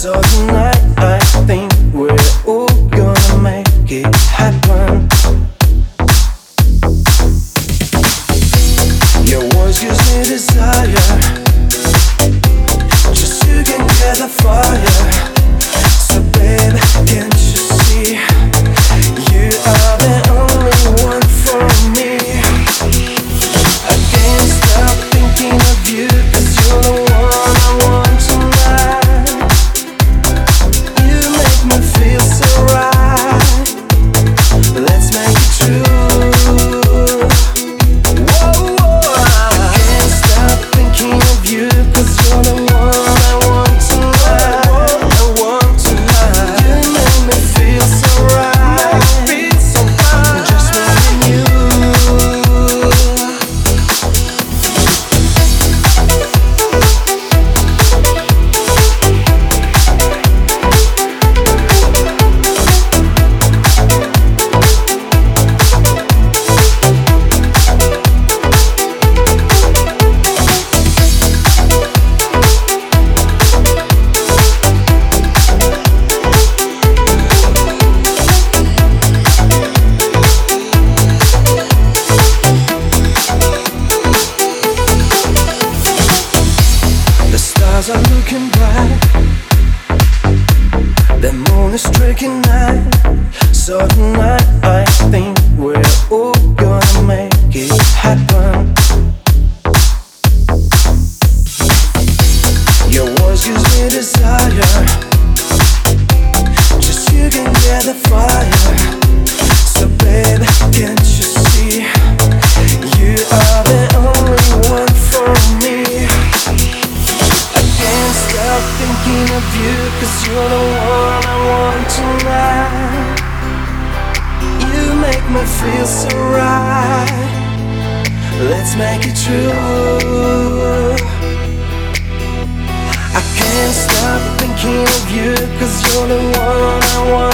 So tonight on a tricky night, so tonight I think we're all gonna make it happen. Your words gives me desire, just you can get the fire. So babe, can't you see you are the it feels so right. Let's make it true. I can't stop thinking of you, cause you're the one I want.